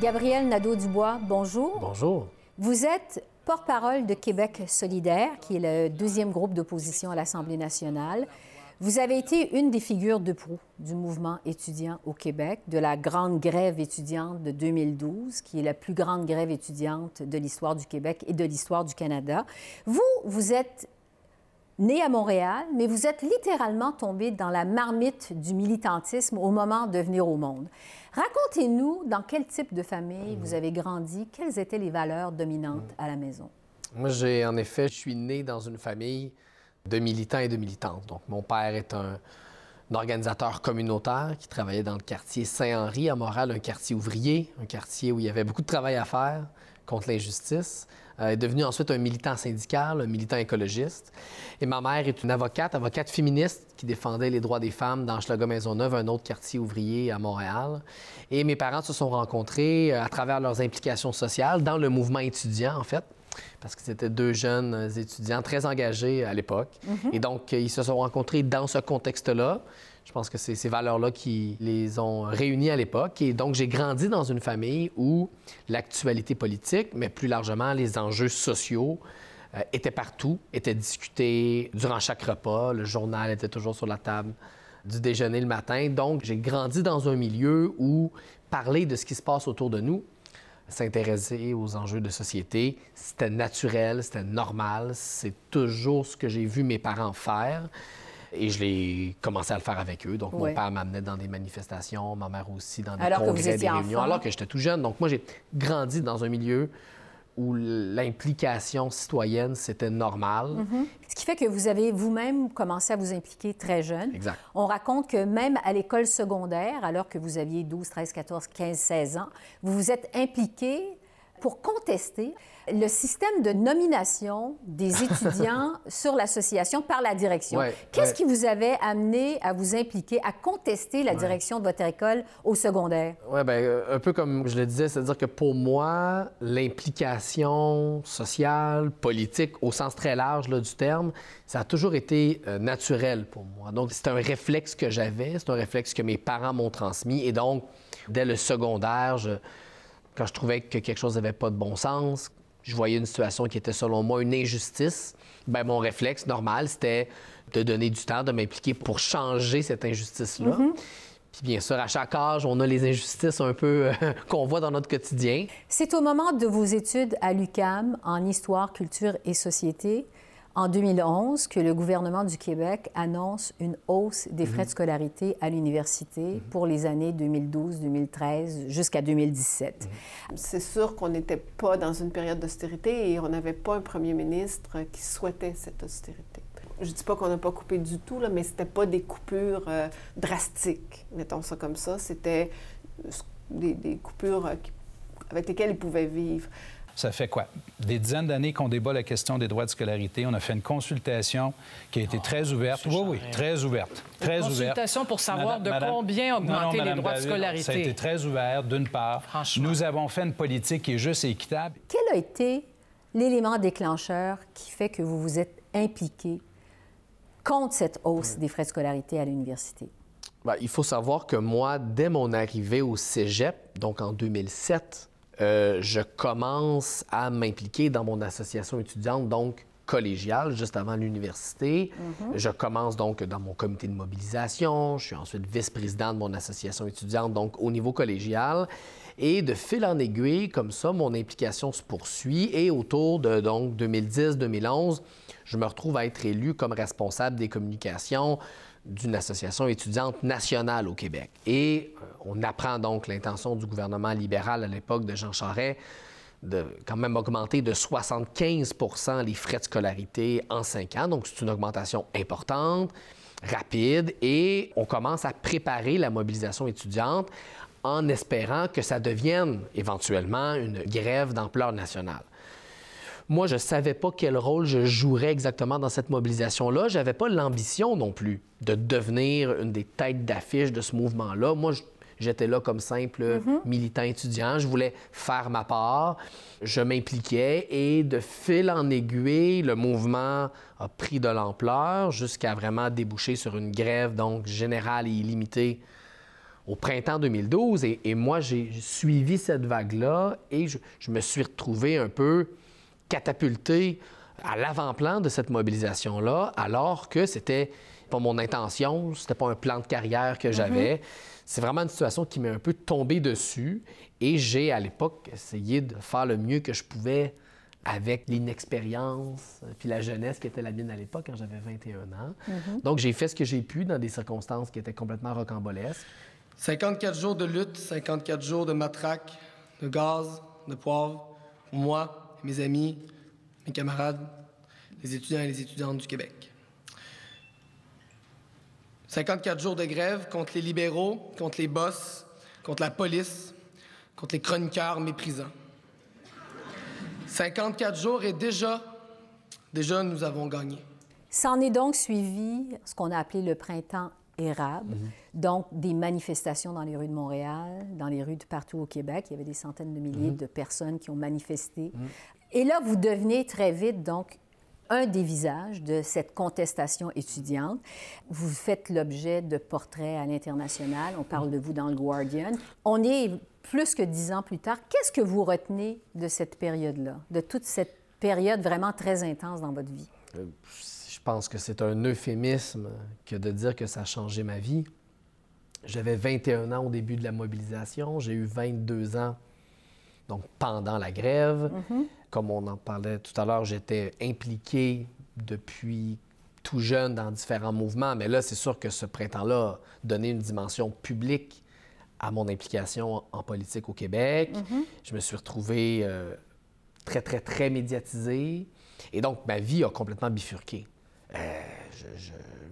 Gabriel Nadeau-Dubois, bonjour. Bonjour. Vous êtes porte-parole de Québec solidaire, qui est le deuxième groupe d'opposition à l'Assemblée nationale. Vous avez été une des figures de proue du mouvement étudiant au Québec, de la grande grève étudiante de 2012, qui est la plus grande grève étudiante de l'histoire du Québec et de l'histoire du Canada. Vous, vous êtes né à Montréal, mais vous êtes littéralement tombé dans la marmite du militantisme au moment de venir au monde. Racontez-nous dans quel type de famille vous avez grandi, quelles étaient les valeurs dominantes à la maison. Moi, j'ai en effet, je suis né dans une famille de militants et de militantes. Donc, mon père est un, organisateur communautaire qui travaillait dans le quartier Saint-Henri à Montréal, un quartier ouvrier, un quartier où il y avait beaucoup de travail à faire contre l'injustice. Euh, est devenu ensuite un militant syndical, un militant écologiste. Et ma mère est une avocate, avocate féministe qui défendait les droits des femmes dans Schlager-Maisonneuve, un autre quartier ouvrier à Montréal. Et mes parents se sont rencontrés euh, à travers leurs implications sociales dans le mouvement étudiant, en fait parce que c'était deux jeunes étudiants très engagés à l'époque. Mhm. Et donc, ils se sont rencontrés dans ce contexte-là. Je pense que c'est ces valeurs-là qui les ont réunis à l'époque. Et donc, j'ai grandi dans une famille où l'actualité politique, mais plus largement les enjeux sociaux, euh, étaient partout, étaient discutés durant chaque repas. Le journal était toujours sur la table du déjeuner le matin. Donc, j'ai grandi dans un milieu où parler de ce qui se passe autour de nous, s'intéresser aux enjeux de société. C'était naturel, c'était normal. C'est toujours ce que j'ai vu mes parents faire. Et je l'ai commencé à le faire avec eux. Donc, mon père m'amenait dans des manifestations, ma mère aussi dans des congrès, des réunions, alors que j'étais tout jeune. Donc, moi, j'ai grandi dans un milieu où l'implication citoyenne, c'était normal. Mhm. Ce qui fait que vous avez vous-même commencé à vous impliquer très jeune. Exact. On raconte que même à l'école secondaire, alors que vous aviez 12, 13, 14, 15, 16 ans, vous vous êtes impliqué pour contester le système de nomination des étudiants sur l'association par la direction. Qu'est-ce qui vous avait amené à vous impliquer, à contester la direction de votre école au secondaire? Oui, bien, euh, un peu comme je le disais, c'est-à-dire que pour moi, l'implication sociale, politique, au sens très large là, du terme, ça a toujours été euh, naturel pour moi. Donc, c'est un réflexe que j'avais, c'est un réflexe que mes parents m'ont transmis. Et donc, dès le secondaire, je quand je trouvais que quelque chose n'avait pas de bon sens, je voyais une situation qui était selon moi une injustice, ben mon réflexe normal, c'était de donner du temps, de m'impliquer pour changer cette injustice-là. Mm-hmm. Puis bien sûr, à chaque âge, on a les injustices un peu euh, qu'on voit dans notre quotidien. C'est au moment de vos études à l'UCAM en histoire, culture et société en 2011 que le gouvernement du Québec annonce une hausse des frais de mhm. scolarité à l'université mhm. pour les années 2012, 2013 jusqu'à 2017. Mhm. C'est sûr qu'on n'était pas dans une période d'austérité et on n'avait pas un premier ministre qui souhaitait cette austérité. Je dis pas qu'on n'a pas coupé du tout, là, mais c'était pas des coupures euh, drastiques, mettons ça comme ça. C'était des, coupures euh, avec lesquelles ils pouvaient vivre. Ça fait quoi? Des dizaines d'années qu'on débat la question des droits de scolarité. On a fait une consultation qui a été très ouverte. Oui, oui, très ouverte. Très une consultation pour savoir de combien augmenter les droits de scolarité. Ça a été très ouvert, d'une part. Nous avons fait une politique qui est juste et équitable. Quel a été l'élément déclencheur qui fait que vous vous êtes impliqué contre cette hausse des frais de scolarité à l'université? Bien, il faut savoir que moi, dès mon arrivée au cégep, donc en 2007, euh, je commence à m'impliquer dans mon association étudiante, donc collégiale, juste avant l'université. Mhm. Je commence donc dans mon comité de mobilisation. Je suis ensuite vice-président de mon association étudiante, donc au niveau collégial. Et de fil en aiguille, comme ça, mon implication se poursuit. Et autour de donc 2010-2011, je me retrouve à être élu comme responsable des communications d'une association étudiante nationale au Québec. Et euh, on apprend donc l'intention du gouvernement libéral à l'époque de Jean Charest de quand même augmenter de 75% les frais de scolarité en cinq ans. Donc, c'est une augmentation importante, rapide, et on commence à préparer la mobilisation étudiante en espérant que ça devienne éventuellement une grève d'ampleur nationale. Moi, je ne savais pas quel rôle je jouerais exactement dans cette mobilisation-là. Je n'avais pas l'ambition non plus de devenir une des têtes d'affiche de ce mouvement-là. Moi, j'étais là comme simple mhm. militant étudiant. Je voulais faire ma part. Je m'impliquais et de fil en aiguille, le mouvement a pris de l'ampleur jusqu'à vraiment déboucher sur une grève donc générale et illimitée au printemps 2012. Et, moi, j'ai suivi cette vague-là et je, me suis retrouvé un peu catapulté à l'avant-plan de cette mobilisation-là, alors que c'était pas mon intention, c'était pas un plan de carrière que j'avais. Mm-hmm. C'est vraiment une situation qui m'est un peu tombée dessus et j'ai à l'époque essayé de faire le mieux que je pouvais avec l'inexpérience puis la jeunesse qui était la mienne à l'époque quand j'avais 21 ans. Mm-hmm. Donc j'ai fait ce que j'ai pu dans des circonstances qui étaient complètement rocambolesques. 54 jours de lutte, 54 jours de matraque, de gaz, de poivre, moi, mes amis, mes camarades, les étudiants et les étudiantes du Québec. 54 jours de grève contre les libéraux, contre les boss, contre la police, contre les chroniqueurs méprisants. 54 jours et déjà, déjà, nous avons gagné. S'en est donc suivi ce qu'on a appelé le printemps érable. Mhm. Donc, des manifestations dans les rues de Montréal, dans les rues de partout au Québec. Il y avait des centaines de milliers mhm. de personnes qui ont manifesté. Mhm. Et là, vous devenez très vite, donc, un des visages de cette contestation étudiante. Vous faites l'objet de portraits à l'international. On parle de vous dans le Guardian. On est plus que dix ans plus tard. Qu'est-ce que vous retenez de cette période-là, de toute cette période vraiment très intense dans votre vie? Euh, pense que c'est un euphémisme que de dire que ça a changé ma vie. J'avais 21 ans au début de la mobilisation, j'ai eu 22 ans donc pendant la grève. Mm-hmm. Comme on en parlait tout à l'heure, j'étais impliqué depuis tout jeune dans différents mouvements, mais là, c'est sûr que ce printemps-là a donné une dimension publique à mon implication en politique au Québec. Mm-hmm. Je me suis retrouvé euh, très, très, très médiatisé. Et donc, ma vie a complètement bifurqué. Euh,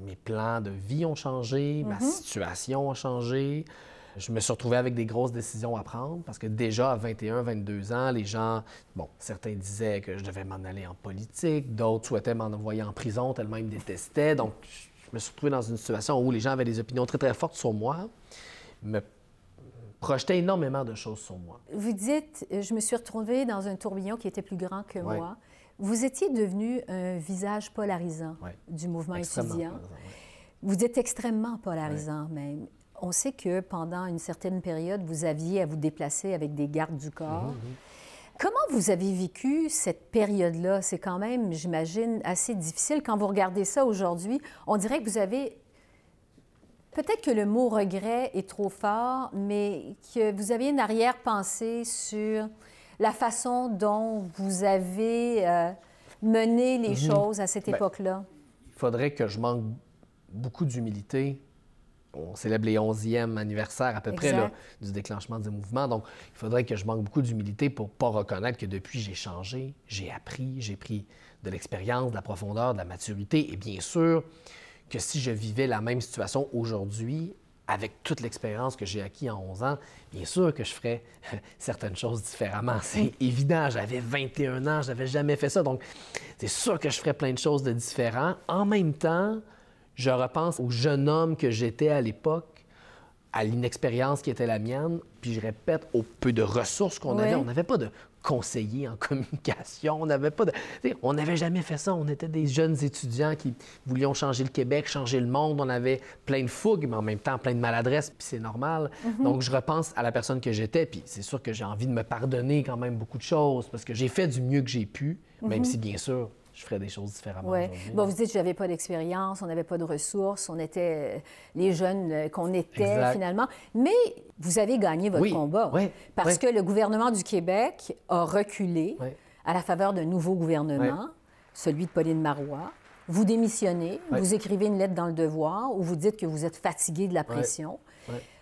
mes plans de vie ont changé, ma mhm. situation a changé. Je me suis retrouvé avec des grosses décisions à prendre parce que déjà à 21, 22 ans, les gens, bon, certains disaient que je devais m'en aller en politique, d'autres souhaitaient m'en envoyer en prison tellement ils me détestaient. Donc, je me suis retrouvé dans une situation où les gens avaient des opinions très, très fortes sur moi, me projetaient énormément de choses sur moi. Vous dites, je me suis retrouvé dans un tourbillon qui était plus grand que moi. Vous étiez devenu un visage polarisant du mouvement étudiant. Vous êtes extrêmement polarisant même. On sait que pendant une certaine période, vous aviez à vous déplacer avec des gardes du corps. Mhm, mhm. Comment vous avez vécu cette période-là? C'est quand même, j'imagine, assez difficile. Quand vous regardez ça aujourd'hui, on dirait que vous avez peut-être que le mot regret est trop fort, mais que vous aviez une arrière-pensée sur la façon dont vous avez euh, mené les mhm. choses à cette ben, époque-là? Il faudrait que je manque beaucoup d'humilité. On célèbre les 11e anniversaires à peu près du déclenchement du mouvement. Donc, il faudrait que je manque beaucoup d'humilité pour ne pas reconnaître que depuis, j'ai changé, j'ai appris, j'ai pris de l'expérience, de la profondeur, de la maturité. Et bien sûr que si je vivais la même situation aujourd'hui, avec toute l'expérience que j'ai acquis en 11 ans, bien sûr que je ferais certaines choses différemment. C'est évident, j'avais 21 ans, je n'avais jamais fait ça, donc c'est sûr que je ferais plein de choses de différents. En même temps, je repense au jeune homme que j'étais à l'époque à l'inexpérience qui était la mienne, puis je répète, au peu de ressources qu'on avait. On n'avait pas de conseiller en communication, on n'avait pas de... On n'avait jamais fait ça. On était des jeunes étudiants qui voulions changer le Québec, changer le monde. On avait plein de fougue, mais en même temps plein de maladresse, puis c'est normal. Mm-hmm. Donc, je repense à la personne que j'étais, puis c'est sûr que j'ai envie de me pardonner quand même beaucoup de choses, parce que j'ai fait du mieux que j'ai pu, même mm-hmm. si, bien sûr, je ferais des choses différemment. Oui. Bon, vous dites que j'avais pas d'expérience, on n'avait pas de ressources, on était euh, les jeunes euh, qu'on était finalement. Mais vous avez gagné votre combat. Oui. Parce que le gouvernement du Québec a reculé à la faveur d'un nouveau gouvernement, celui de Pauline Marois. Vous démissionnez, vous écrivez une lettre dans le devoir où vous dites que vous êtes fatigué de la pression.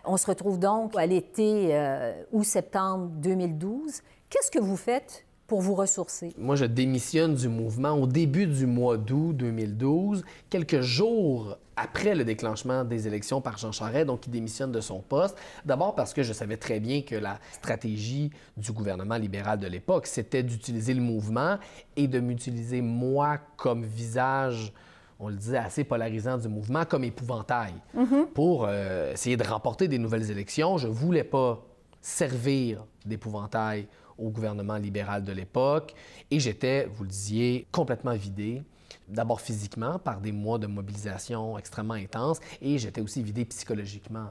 On se retrouve donc à l'été euh, août-septembre 2012. Qu'est-ce que vous faites pour vous ressourcer? Moi, je démissionne du mouvement au début du mois d'août 2012, quelques jours après le déclenchement des élections par Jean Charest, donc il démissionne de son poste. D'abord parce que je savais très bien que la stratégie du gouvernement libéral de l'époque, c'était d'utiliser le mouvement et de m'utiliser moi comme visage on le disait, assez polarisant du mouvement, comme épouvantail, mm-hmm. pour euh, essayer de remporter des nouvelles élections. Je ne voulais pas servir d'épouvantail au gouvernement libéral de l'époque. Et j'étais, vous le disiez, complètement vidé. D'abord physiquement, par des mois de mobilisation extrêmement intense, et j'étais aussi vidé psychologiquement.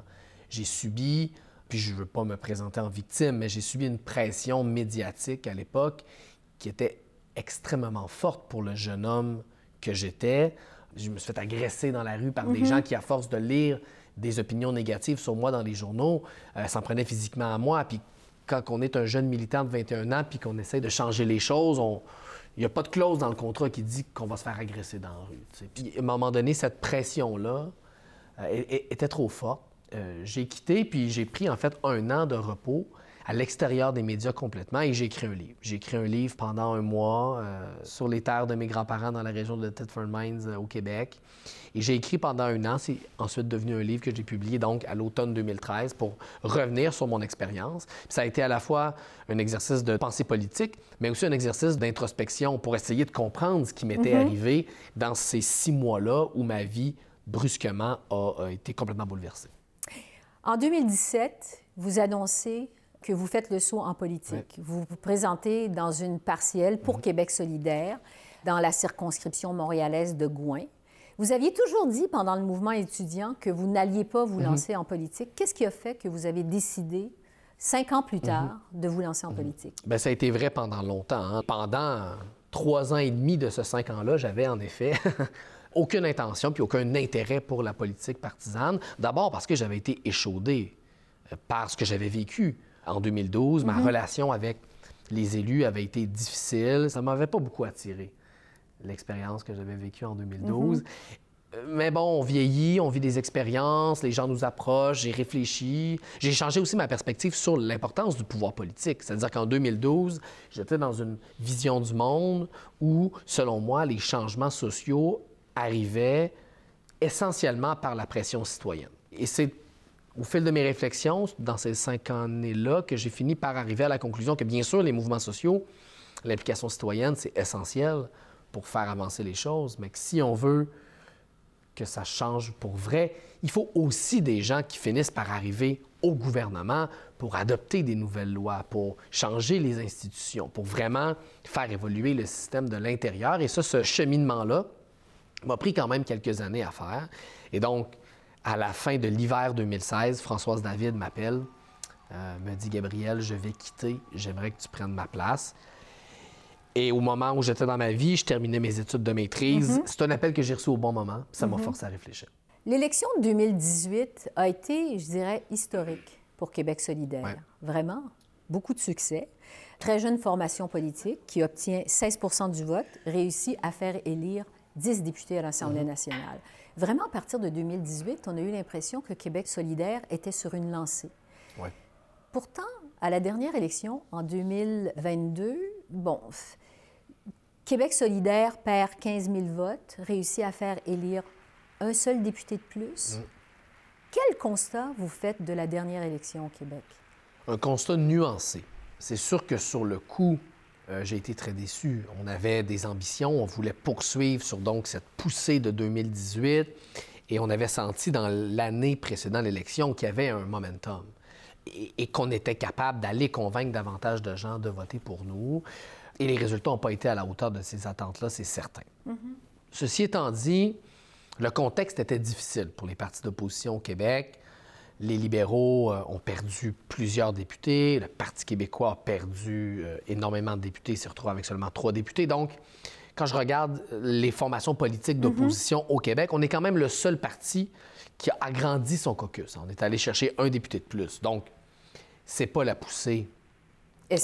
j'ai subi, puis je ne veux pas me présenter en victime, mais j'ai subi une pression médiatique à l'époque qui était extrêmement forte pour le jeune homme que j'étais. Je me suis fait agresser dans la rue par des mhm. gens qui, à force de lire des opinions négatives sur moi dans les journaux, euh, s'en prenaient physiquement à moi. Puis quand on est un jeune militant de 21 ans puis qu'on essaie de changer les choses, il n'y a pas de clause dans le contrat qui dit qu'on va se faire agresser dans la rue. Puis à un moment donné, cette pression-là euh, était trop forte. Euh, j'ai quitté, puis j'ai pris en fait un an de repos à l'extérieur des médias complètement et j'ai écrit un livre. J'ai écrit un livre pendant un mois euh, sur les terres de mes grands-parents dans la région de Thetford Mines euh, au Québec. Et j'ai écrit pendant un an. C'est ensuite devenu un livre que j'ai publié donc à l'automne 2013 pour revenir sur mon expérience. Ça a été à la fois un exercice de pensée politique, mais aussi un exercice d'introspection pour essayer de comprendre ce qui m'était mm-hmm. arrivé dans ces six mois-là où ma vie brusquement a été complètement bouleversée. En 2017, vous annoncez que vous faites le saut en politique. Vous vous présentez dans une partielle pour mhm. Québec solidaire, dans la circonscription montréalaise de Gouin. Vous aviez toujours dit pendant le mouvement étudiant que vous n'alliez pas vous mhm. lancer en politique. Qu'est-ce qui a fait que vous avez décidé, cinq ans plus tard, mhm. de vous lancer en politique? Bien, ça a été vrai pendant longtemps. Hein. Pendant trois ans et demi de ce cinq ans-là, j'avais en effet aucune intention puis aucun intérêt pour la politique partisane. D'abord parce que j'avais été échaudé euh, par ce que j'avais vécu en 2012. Ma mhm. relation avec les élus avait été difficile. Ça ne m'avait pas beaucoup attiré, l'expérience que j'avais vécue en 2012. Mhm. Euh, mais bon, on vieillit, on vit des expériences, les gens nous approchent, j'ai réfléchi. J'ai changé aussi ma perspective sur l'importance du pouvoir politique. C'est-à-dire qu'en 2012, j'étais dans une vision du monde où, selon moi, les changements sociaux arrivaient essentiellement par la pression citoyenne. Et c'est au fil de mes réflexions, dans ces cinq années-là, que j'ai fini par arriver à la conclusion que, bien sûr, les mouvements sociaux, l'implication citoyenne, c'est essentiel pour faire avancer les choses, mais que si on veut que ça change pour vrai, il faut aussi des gens qui finissent par arriver au gouvernement pour adopter des nouvelles lois, pour changer les institutions, pour vraiment faire évoluer le système de l'intérieur. Et ça, ce cheminement-là m'a pris quand même quelques années à faire. Et donc, à la fin de l'hiver 2016, Françoise David m'appelle, euh, me dit Gabriel, je vais quitter, j'aimerais que tu prennes ma place. Et au moment où j'étais dans ma vie, je terminais mes études de maîtrise. Mhm. C'est un appel que j'ai reçu au bon moment, ça m'a mhm. forcé à réfléchir. L'élection de 2018 a été, je dirais, historique pour Québec solidaire. Vraiment, beaucoup de succès. Très jeune formation politique qui obtient 16% du vote, réussit à faire élire 10 députés à l'Assemblée mhm. nationale. Vraiment, à partir de 2018, on a eu l'impression que Québec solidaire était sur une lancée. Pourtant, à la dernière élection, en 2022, bon, Québec solidaire perd 15 000 votes, réussit à faire élire un seul député de plus. Mm. Quel constat vous faites de la dernière élection au Québec? Un constat nuancé. C'est sûr que sur le coup, euh, j'ai été très déçu. On avait des ambitions, on voulait poursuivre sur donc cette poussée de 2018 et on avait senti dans l'année précédant l'élection qu'il y avait un momentum et, qu'on était capable d'aller convaincre davantage de gens de voter pour nous. Et les résultats n'ont pas été à la hauteur de ces attentes-là, c'est certain. Mm-hmm. Ceci étant dit, le contexte était difficile pour les partis d'opposition au Québec. Les libéraux euh, ont perdu plusieurs députés. Le Parti québécois a perdu euh, énormément de députés, s'est retrouvé avec seulement trois députés. Donc, quand je regarde euh, les formations politiques d'opposition mm-hmm. au Québec, on est quand même le seul parti qui a agrandi son caucus. On est allé chercher un député de plus. Donc, c'est pas la poussée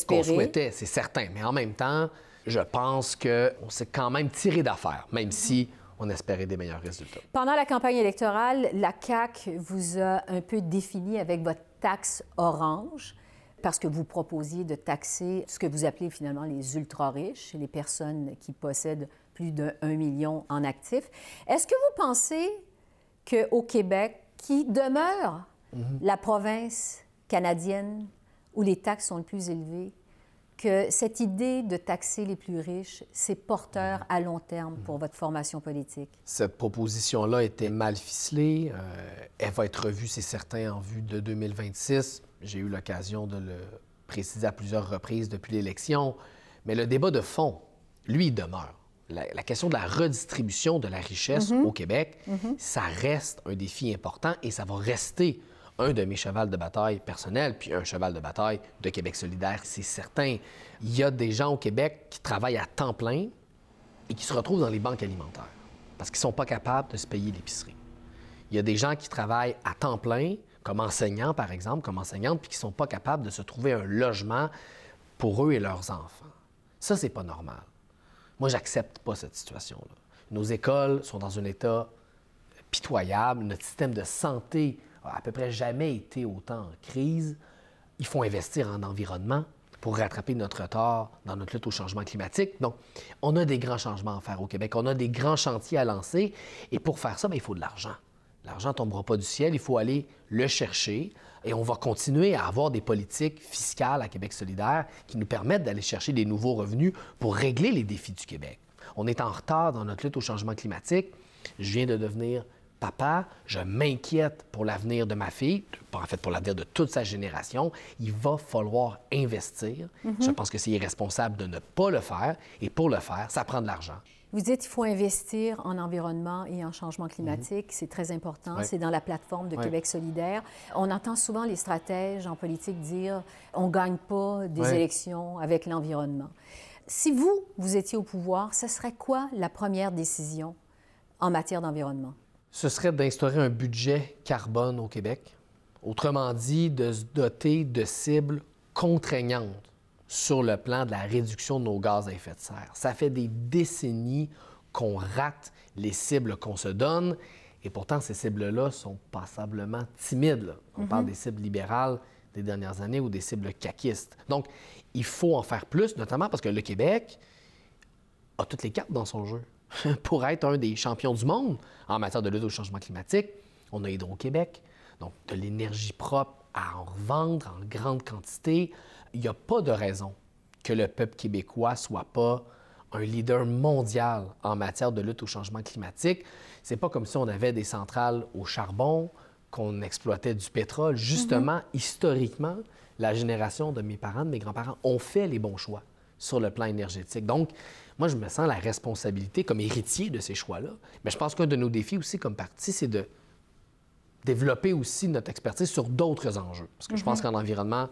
qu'on souhaitait, c'est certain. Mais en même temps, je pense qu'on s'est quand même tiré d'affaire, même si on espérait des meilleurs résultats. Pendant la campagne électorale, la CAQ vous a un peu défini avec votre taxe orange parce que vous proposiez de taxer ce que vous appelez finalement les ultra-riches, les personnes qui possèdent plus de 1 million en actifs. Est-ce que vous pensez qu'au Québec, qui demeure mhm. la province canadienne où les taxes sont les plus élevées, que cette idée de taxer les plus riches, c'est porteur à long terme pour votre formation politique? Cette proposition-là était mal ficelée. Euh, elle va être revue, c'est certain, en vue de 2026. J'ai eu l'occasion de le préciser à plusieurs reprises depuis l'élection. Mais le débat de fond, lui, demeure. La, question de la redistribution de la richesse mm-hmm. au Québec, mm-hmm. ça reste un défi important et ça va rester un de mes chevals de bataille personnels, puis un cheval de bataille de Québec solidaire, c'est certain. Il y a des gens au Québec qui travaillent à temps plein et qui se retrouvent dans les banques alimentaires parce qu'ils ne sont pas capables de se payer l'épicerie. Il y a des gens qui travaillent à temps plein, comme enseignants, par exemple, comme enseignantes, puis qui ne sont pas capables de se trouver un logement pour eux et leurs enfants. Ça, c'est pas normal. Moi, j'accepte pas cette situation-là. Nos écoles sont dans un état pitoyable. Notre système de santé à peu près jamais été autant en crise. Il faut investir en environnement pour rattraper notre retard dans notre lutte au changement climatique. Donc, on a des grands changements à faire au Québec. On a des grands chantiers à lancer. Et pour faire ça, bien, il faut de l'argent. L'argent ne tombera pas du ciel. Il faut aller le chercher. Et on va continuer à avoir des politiques fiscales à Québec solidaire qui nous permettent d'aller chercher des nouveaux revenus pour régler les défis du Québec. On est en retard dans notre lutte au changement climatique. Je viens de devenir papa, je m'inquiète pour l'avenir de ma fille, en fait pour l'avenir de toute sa génération. Il va falloir investir. Mhm. Je pense que c'est irresponsable de ne pas le faire. Et pour le faire, ça prend de l'argent. Vous dites qu'il faut investir en environnement et en changement climatique. Mhm. C'est très important. C'est dans la plateforme de Québec solidaire. On entend souvent les stratèges en politique dire on ne gagne pas des élections avec l'environnement. Si vous, vous étiez au pouvoir, ce serait quoi la première décision en matière d'environnement? Ce serait d'instaurer un budget carbone au Québec. Autrement dit, de se doter de cibles contraignantes sur le plan de la réduction de nos gaz à effet de serre. Ça fait des décennies qu'on rate les cibles qu'on se donne et pourtant ces cibles-là sont passablement timides. On parle mhm. des cibles libérales des dernières années ou des cibles caquistes. Donc, il faut en faire plus, notamment parce que le Québec a toutes les cartes dans son jeu. Pour être un des champions du monde en matière de lutte au changement climatique, on a Hydro-Québec, donc de l'énergie propre à en revendre en grande quantité, il n'y a pas de raison que le peuple québécois soit pas un leader mondial en matière de lutte au changement climatique. C'est pas comme si on avait des centrales au charbon, qu'on exploitait du pétrole. Justement, mhm. historiquement, la génération de mes parents, de mes grands-parents ont fait les bons choix sur le plan énergétique. Donc, moi, je me sens la responsabilité comme héritier de ces choix-là. Mais je pense qu'un de nos défis aussi comme parti, c'est de développer aussi notre expertise sur d'autres enjeux. Parce que je pense mhm. qu'en environnement,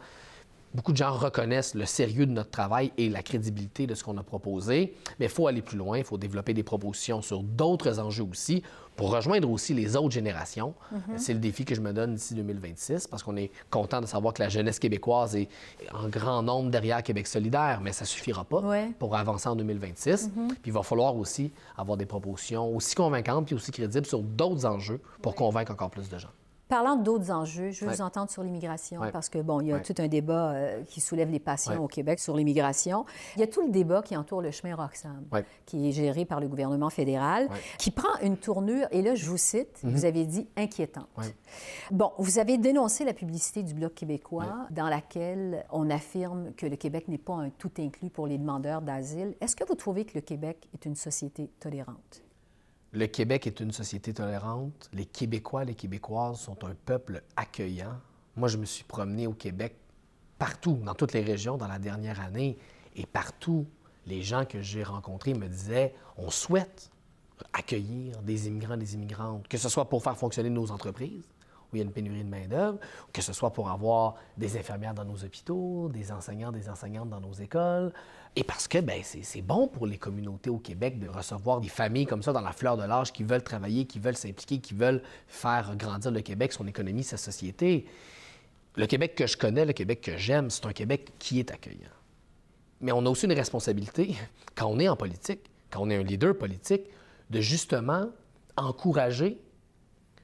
beaucoup de gens reconnaissent le sérieux de notre travail et la crédibilité de ce qu'on a proposé, mais il faut aller plus loin, il faut développer des propositions sur d'autres enjeux aussi pour rejoindre aussi les autres générations. Mhm. C'est le défi que je me donne d'ici 2026 parce qu'on est content de savoir que la jeunesse québécoise est en grand nombre derrière Québec solidaire, mais ça ne suffira pas pour avancer en 2026. Mhm. Puis il va falloir aussi avoir des propositions aussi convaincantes puis aussi crédibles sur d'autres enjeux pour convaincre encore plus de gens. Parlant d'autres enjeux, je veux vous entendre sur l'immigration parce que, bon, il y a tout un débat euh, qui soulève les passions au Québec sur l'immigration. Il y a tout le débat qui entoure le chemin Roxham, qui est géré par le gouvernement fédéral, qui prend une tournure, et là, je vous cite, mhm. vous avez dit inquiétante. Bon, vous avez dénoncé la publicité du Bloc québécois dans laquelle on affirme que le Québec n'est pas un tout inclus pour les demandeurs d'asile. Est-ce que vous trouvez que le Québec est une société tolérante? Le Québec est une société tolérante. Les Québécois, les Québécoises sont un peuple accueillant. Moi, je me suis promené au Québec partout, dans toutes les régions, dans la dernière année, et partout, les gens que j'ai rencontrés me disaient on souhaite accueillir des immigrants, des immigrantes, que ce soit pour faire fonctionner nos entreprises, où il y a une pénurie de main-d'œuvre, que ce soit pour avoir des infirmières dans nos hôpitaux, des enseignants, des enseignantes dans nos écoles, et parce que ben, c'est bon pour les communautés au Québec de recevoir des familles comme ça dans la fleur de l'âge qui veulent travailler, qui veulent s'impliquer, qui veulent faire grandir le Québec, son économie, sa société. Le Québec que je connais, le Québec que j'aime, c'est un Québec qui est accueillant. Mais on a aussi une responsabilité, quand on est en politique, quand on est un leader politique, de justement encourager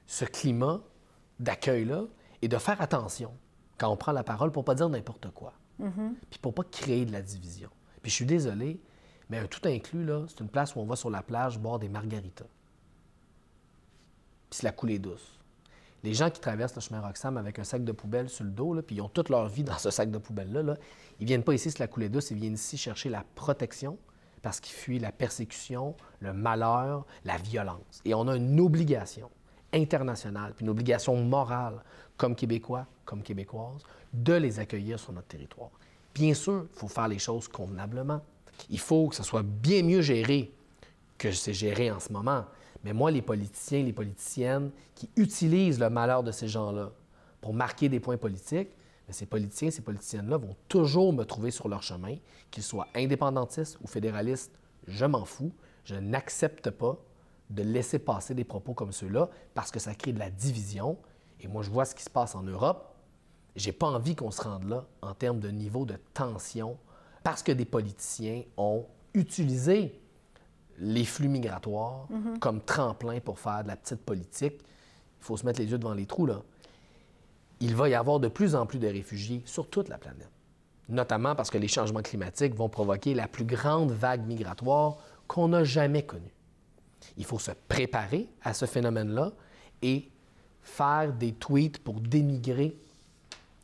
ce climat d'accueil-là et de faire attention quand on prend la parole pour pas dire n'importe quoi. Mm-hmm. Puis pour pas créer de la division. Puis je suis désolé, mais un tout inclus, là, c'est une place où on va sur la plage boire des margaritas. Puis c'est la coulée douce. Les gens qui traversent le chemin Roxham avec un sac de poubelle sur le dos, là, puis ils ont toute leur vie dans ce sac de poubelle-là, là, ils viennent pas ici sur la coulée douce, ils viennent ici chercher la protection parce qu'ils fuient la persécution, le malheur, la violence. Et on a une obligation internationale, puis une obligation morale, comme Québécois, comme Québécoises, de les accueillir sur notre territoire. Bien sûr, il faut faire les choses convenablement. Il faut que ça soit bien mieux géré que c'est géré en ce moment. Mais moi, les politiciens, les politiciennes qui utilisent le malheur de ces gens-là pour marquer des points politiques, mais ces politiciens, ces politiciennes-là vont toujours me trouver sur leur chemin, qu'ils soient indépendantistes ou fédéralistes, je m'en fous. Je n'accepte pas de laisser passer des propos comme ceux-là parce que ça crée de la division. Et moi, je vois ce qui se passe en Europe. J'ai pas envie qu'on se rende là en termes de niveau de tension parce que des politiciens ont utilisé les flux migratoires mhm. comme tremplin pour faire de la petite politique. Il faut se mettre les yeux devant les trous, là. Il va y avoir de plus en plus de réfugiés sur toute la planète, notamment parce que les changements climatiques vont provoquer la plus grande vague migratoire qu'on n'a jamais connue. Il faut se préparer à ce phénomène-là et faire des tweets pour dénigrer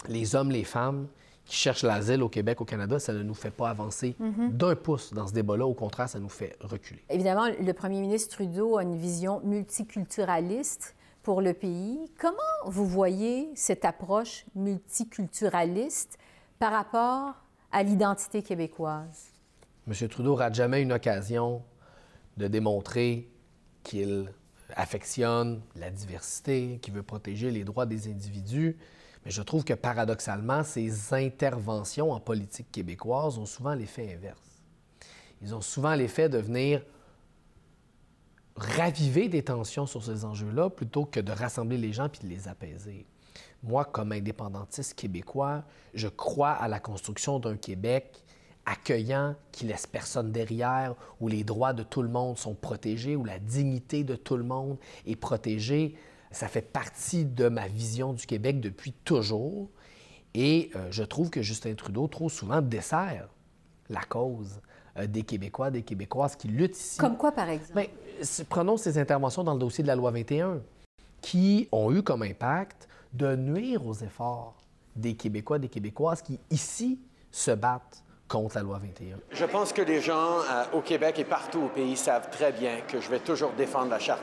les hommes, les femmes qui cherchent l'asile au Québec, au Canada, ça ne nous fait pas avancer mhm. d'un pouce dans ce débat-là. Au contraire, ça nous fait reculer. Évidemment, le premier ministre Trudeau a une vision multiculturaliste pour le pays. Comment vous voyez cette approche multiculturaliste par rapport à l'identité québécoise? M. Trudeau rate jamais une occasion de démontrer qu'il affectionne la diversité, qu'il veut protéger les droits des individus. Mais je trouve que paradoxalement, ces interventions en politique québécoise ont souvent l'effet inverse. Ils ont souvent l'effet de venir raviver des tensions sur ces enjeux-là plutôt que de rassembler les gens puis de les apaiser. Moi, comme indépendantiste québécois, je crois à la construction d'un Québec accueillant, qui laisse personne derrière, où les droits de tout le monde sont protégés, où la dignité de tout le monde est protégée. Ça fait partie de ma vision du Québec depuis toujours. Et euh, je trouve que Justin Trudeau, trop souvent, dessert la cause euh, des Québécois, des Québécoises qui luttent ici. Comme quoi, par exemple? Bien, prenons ces interventions dans le dossier de la loi 21, qui ont eu comme impact de nuire aux efforts des Québécois, des Québécoises qui, ici, se battent contre la loi 21. Je pense que les gens euh, au Québec et partout au pays savent très bien que je vais toujours défendre la Charte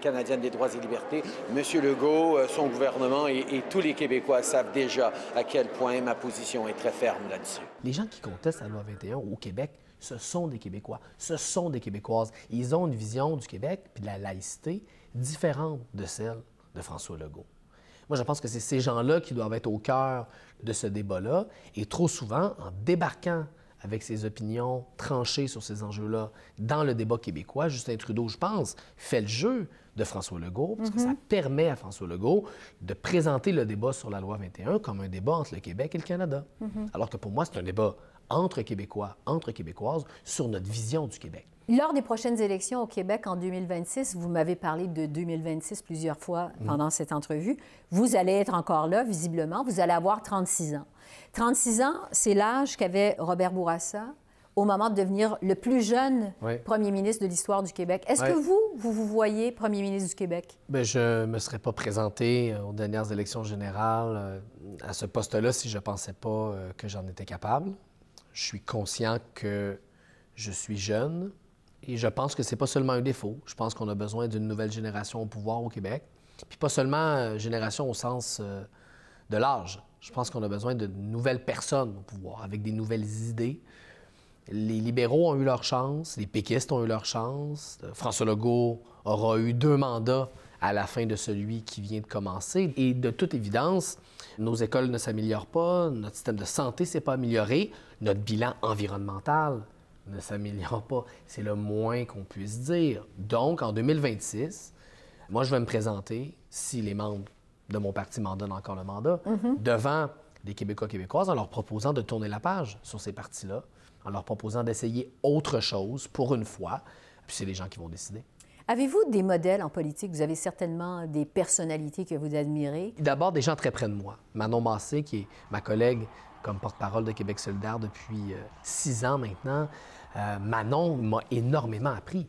canadienne des droits et libertés. Monsieur Legault, euh, son gouvernement et, et, tous les Québécois savent déjà à quel point ma position est très ferme là-dessus. Les gens qui contestent la loi 21 au Québec, ce sont des Québécois, ce sont des Québécoises. Ils ont une vision du Québec et de la laïcité différente de celle de François Legault. Moi, je pense que c'est ces gens-là qui doivent être au cœur de ce débat-là. Et trop souvent, en débarquant avec ses opinions tranchées sur ces enjeux-là dans le débat québécois, Justin Trudeau, je pense, fait le jeu de François Legault, parce que ça mhm. permet à François Legault de présenter le débat sur la loi 21 comme un débat entre le Québec et le Canada. Mhm. Alors que pour moi, c'est un débat entre Québécois, entre Québécoises, sur notre vision du Québec. Lors des prochaines élections au Québec en 2026, vous m'avez parlé de 2026 plusieurs fois mm. pendant cette entrevue. Vous allez être encore là, visiblement. Vous allez avoir 36 ans. 36 ans, c'est l'âge qu'avait Robert Bourassa au moment de devenir le plus jeune premier ministre de l'histoire du Québec. Est-ce que vous, vous vous voyez premier ministre du Québec? Bien, je ne me serais pas présenté euh, aux dernières élections générales euh, à ce poste-là si je ne pensais pas euh, que j'en étais capable. Je suis conscient que je suis jeune, et je pense que c'est pas seulement un défaut. Je pense qu'on a besoin d'une nouvelle génération au pouvoir au Québec. Puis pas seulement génération au sens de l'âge. Je pense qu'on a besoin de nouvelles personnes au pouvoir, avec des nouvelles idées. Les libéraux ont eu leur chance, les péquistes ont eu leur chance. François Legault aura eu deux mandats à la fin de celui qui vient de commencer. Et de toute évidence, nos écoles ne s'améliorent pas, notre système de santé ne s'est pas amélioré, notre bilan environnemental ne s'améliore pas. C'est le moins qu'on puisse dire. Donc, en 2026, moi, je vais me présenter, si les membres de mon parti m'en donnent encore le mandat, mhm. devant les Québécois québécoises en leur proposant de tourner la page sur ces partis-là, en leur proposant d'essayer autre chose pour une fois. Puis c'est les gens qui vont décider. Avez-vous des modèles en politique? Vous avez certainement des personnalités que vous admirez. D'abord, des gens très près de moi. Manon Massé, qui est ma collègue comme porte-parole de Québec solidaire depuis euh, six ans maintenant. Euh, Manon m'a énormément appris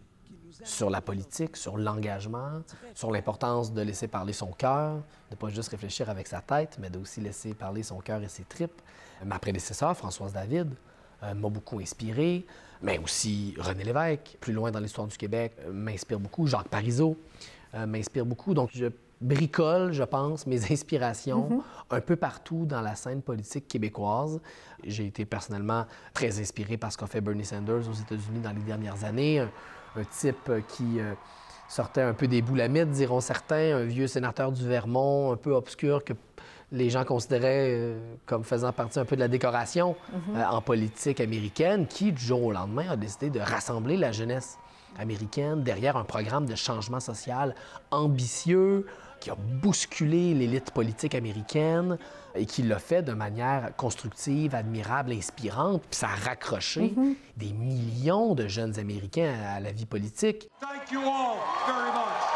sur la politique, sur l'engagement, sur l'importance de laisser parler son cœur, de ne pas juste réfléchir avec sa tête, mais d'aussi laisser parler son cœur et ses tripes. Ma prédécesseur, Françoise David, euh, m'a beaucoup inspiré, mais aussi René Lévesque, plus loin dans l'histoire du Québec, m'inspire beaucoup. Jacques Parizeau m'inspire beaucoup. Donc, je bricole, je pense, mes inspirations mhm. un peu partout dans la scène politique québécoise. J'ai été personnellement très inspiré par ce qu'a fait Bernie Sanders aux États-Unis dans les dernières années, un, type qui euh, sortait un peu des boulamites, diront certains, un vieux sénateur du Vermont, un peu obscur que les gens considéraient euh, comme faisant partie un peu de la décoration Mhm. euh, en politique américaine, qui, du jour au lendemain, a décidé de rassembler la jeunesse américaine derrière un programme de changement social ambitieux qui a bousculé l'élite politique américaine et qui l'a fait de manière constructive, admirable, inspirante. Puis ça a raccroché Mhm. des millions de jeunes Américains à à la vie politique. Thank you all very much.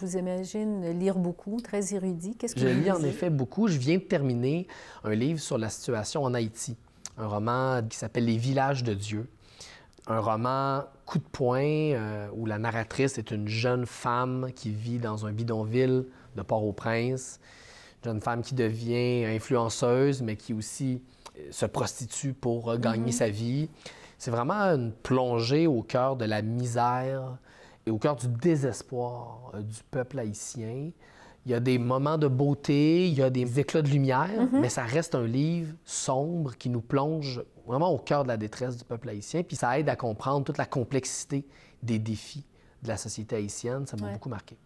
Je vous imagine lire beaucoup, très érudit. Qu'est-ce que Je lis en effet beaucoup. Je viens de terminer un livre sur la situation en Haïti, un roman qui s'appelle Les villages de Dieu. Un roman coup de poing euh, où la narratrice est une jeune femme qui vit dans un bidonville de Port-au-Prince. Une jeune femme qui devient influenceuse, mais qui aussi euh, se prostitue pour euh, gagner sa vie. C'est vraiment une plongée au cœur de la misère et au cœur du désespoir euh, du peuple haïtien. Il y a des moments de beauté, il y a des éclats de lumière, mais ça reste un livre sombre qui nous plonge vraiment au cœur de la détresse du peuple haïtien. Puis ça aide à comprendre toute la complexité des défis de la société haïtienne. Ça m'a Ouais. beaucoup marqué.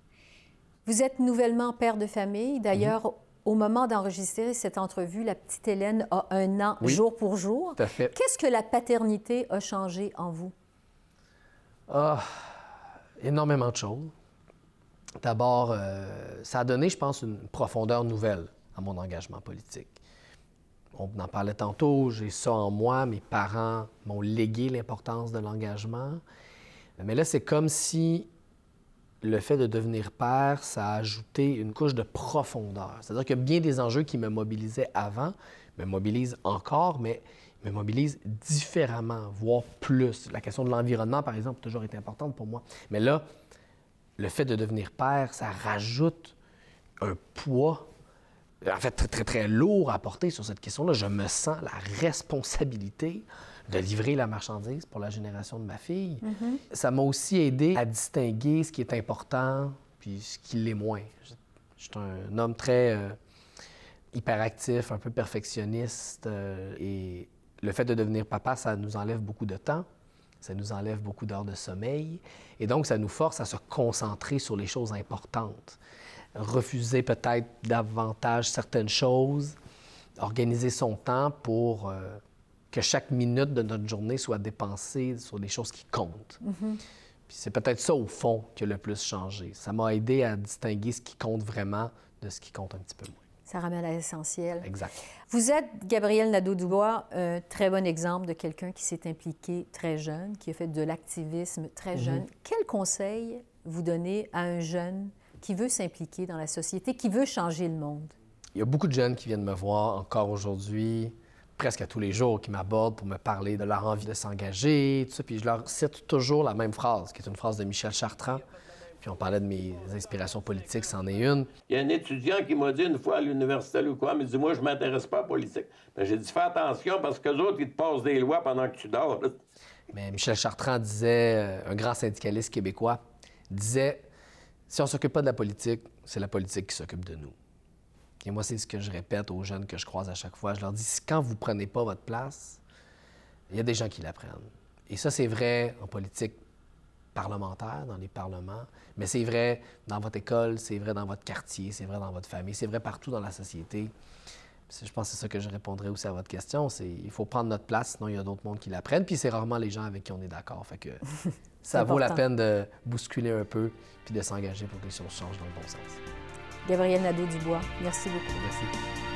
Vous êtes nouvellement père de famille. D'ailleurs, Mhm. au moment d'enregistrer cette entrevue, la petite Hélène a un an Oui. jour pour jour. Tout à fait. Qu'est-ce que la paternité a changé en vous? Ah, énormément de choses. D'abord, euh, ça a donné, je pense, une profondeur nouvelle à mon engagement politique. On en parlait tantôt, j'ai ça en moi, mes parents m'ont légué l'importance de l'engagement. Mais là, c'est comme si le fait de devenir père, ça a ajouté une couche de profondeur. C'est-à-dire que bien des enjeux qui me mobilisaient avant me mobilisent encore, mais me mobilisent différemment, voire plus. La question de l'environnement, par exemple, a toujours été importante pour moi. Mais là, le fait de devenir père, ça rajoute un poids, en fait, très, très, très lourd à porter sur cette question-là. Je me sens la responsabilité de livrer la marchandise pour la génération de ma fille. Ça m'a aussi aidé à distinguer ce qui est important puis ce qui l'est moins. Je, je suis un homme très euh, hyperactif, un peu perfectionniste euh, et le fait de devenir papa, ça nous enlève beaucoup de temps. Ça nous enlève beaucoup d'heures de sommeil. Et donc, ça nous force à se concentrer sur les choses importantes. Refuser peut-être davantage certaines choses, organiser son temps pour euh, que chaque minute de notre journée soit dépensée sur les choses qui comptent. Puis c'est peut-être ça, au fond, qui a le plus changé. Ça m'a aidé à distinguer ce qui compte vraiment de ce qui compte un petit peu moins. Ça ramène à l'essentiel. Exact. Vous êtes, Gabriel Nadeau-Dubois, un très bon exemple de quelqu'un qui s'est impliqué très jeune, qui a fait de l'activisme très jeune. Quel conseil vous donnez à un jeune qui veut s'impliquer dans la société, qui veut changer le monde? Il y a beaucoup de jeunes qui viennent me voir encore aujourd'hui, presque à tous les jours, qui m'abordent pour me parler de leur envie de s'engager, tout ça. Puis je leur cite toujours la même phrase, qui est une phrase de Michel Chartrand. Puis on parlait de mes inspirations politiques, c'en est une. Il y a un étudiant qui m'a dit une fois à l'université ou quoi, mais dit Moi, je m'intéresse pas à la politique. Ben, j'ai dit Fais attention parce que autres, ils te passent des lois pendant que tu dors. Mais Michel Chartrand disait, euh, un grand syndicaliste québécois, disait si on s'occupe pas de la politique, c'est la politique qui s'occupe de nous. Et moi, c'est ce que je répète aux jeunes que je croise à chaque fois. Je leur dis quand vous prenez pas votre place, il y a des gens qui la prennent. Et ça, c'est vrai en politique parlementaire, dans les parlements, mais c'est vrai dans votre école, c'est vrai dans votre quartier, c'est vrai dans votre famille, c'est vrai partout dans la société. Je pense que c'est ça que je répondrai aussi à votre question. C'est il faut prendre notre place, sinon il y a d'autres mondes qui la prennent. Puis c'est rarement les gens avec qui on est d'accord. Fait que ça vaut la peine de bousculer un peu puis de s'engager pour que les choses changent dans le bon sens. Gabriel Nadeau-Dubois, merci beaucoup. Merci.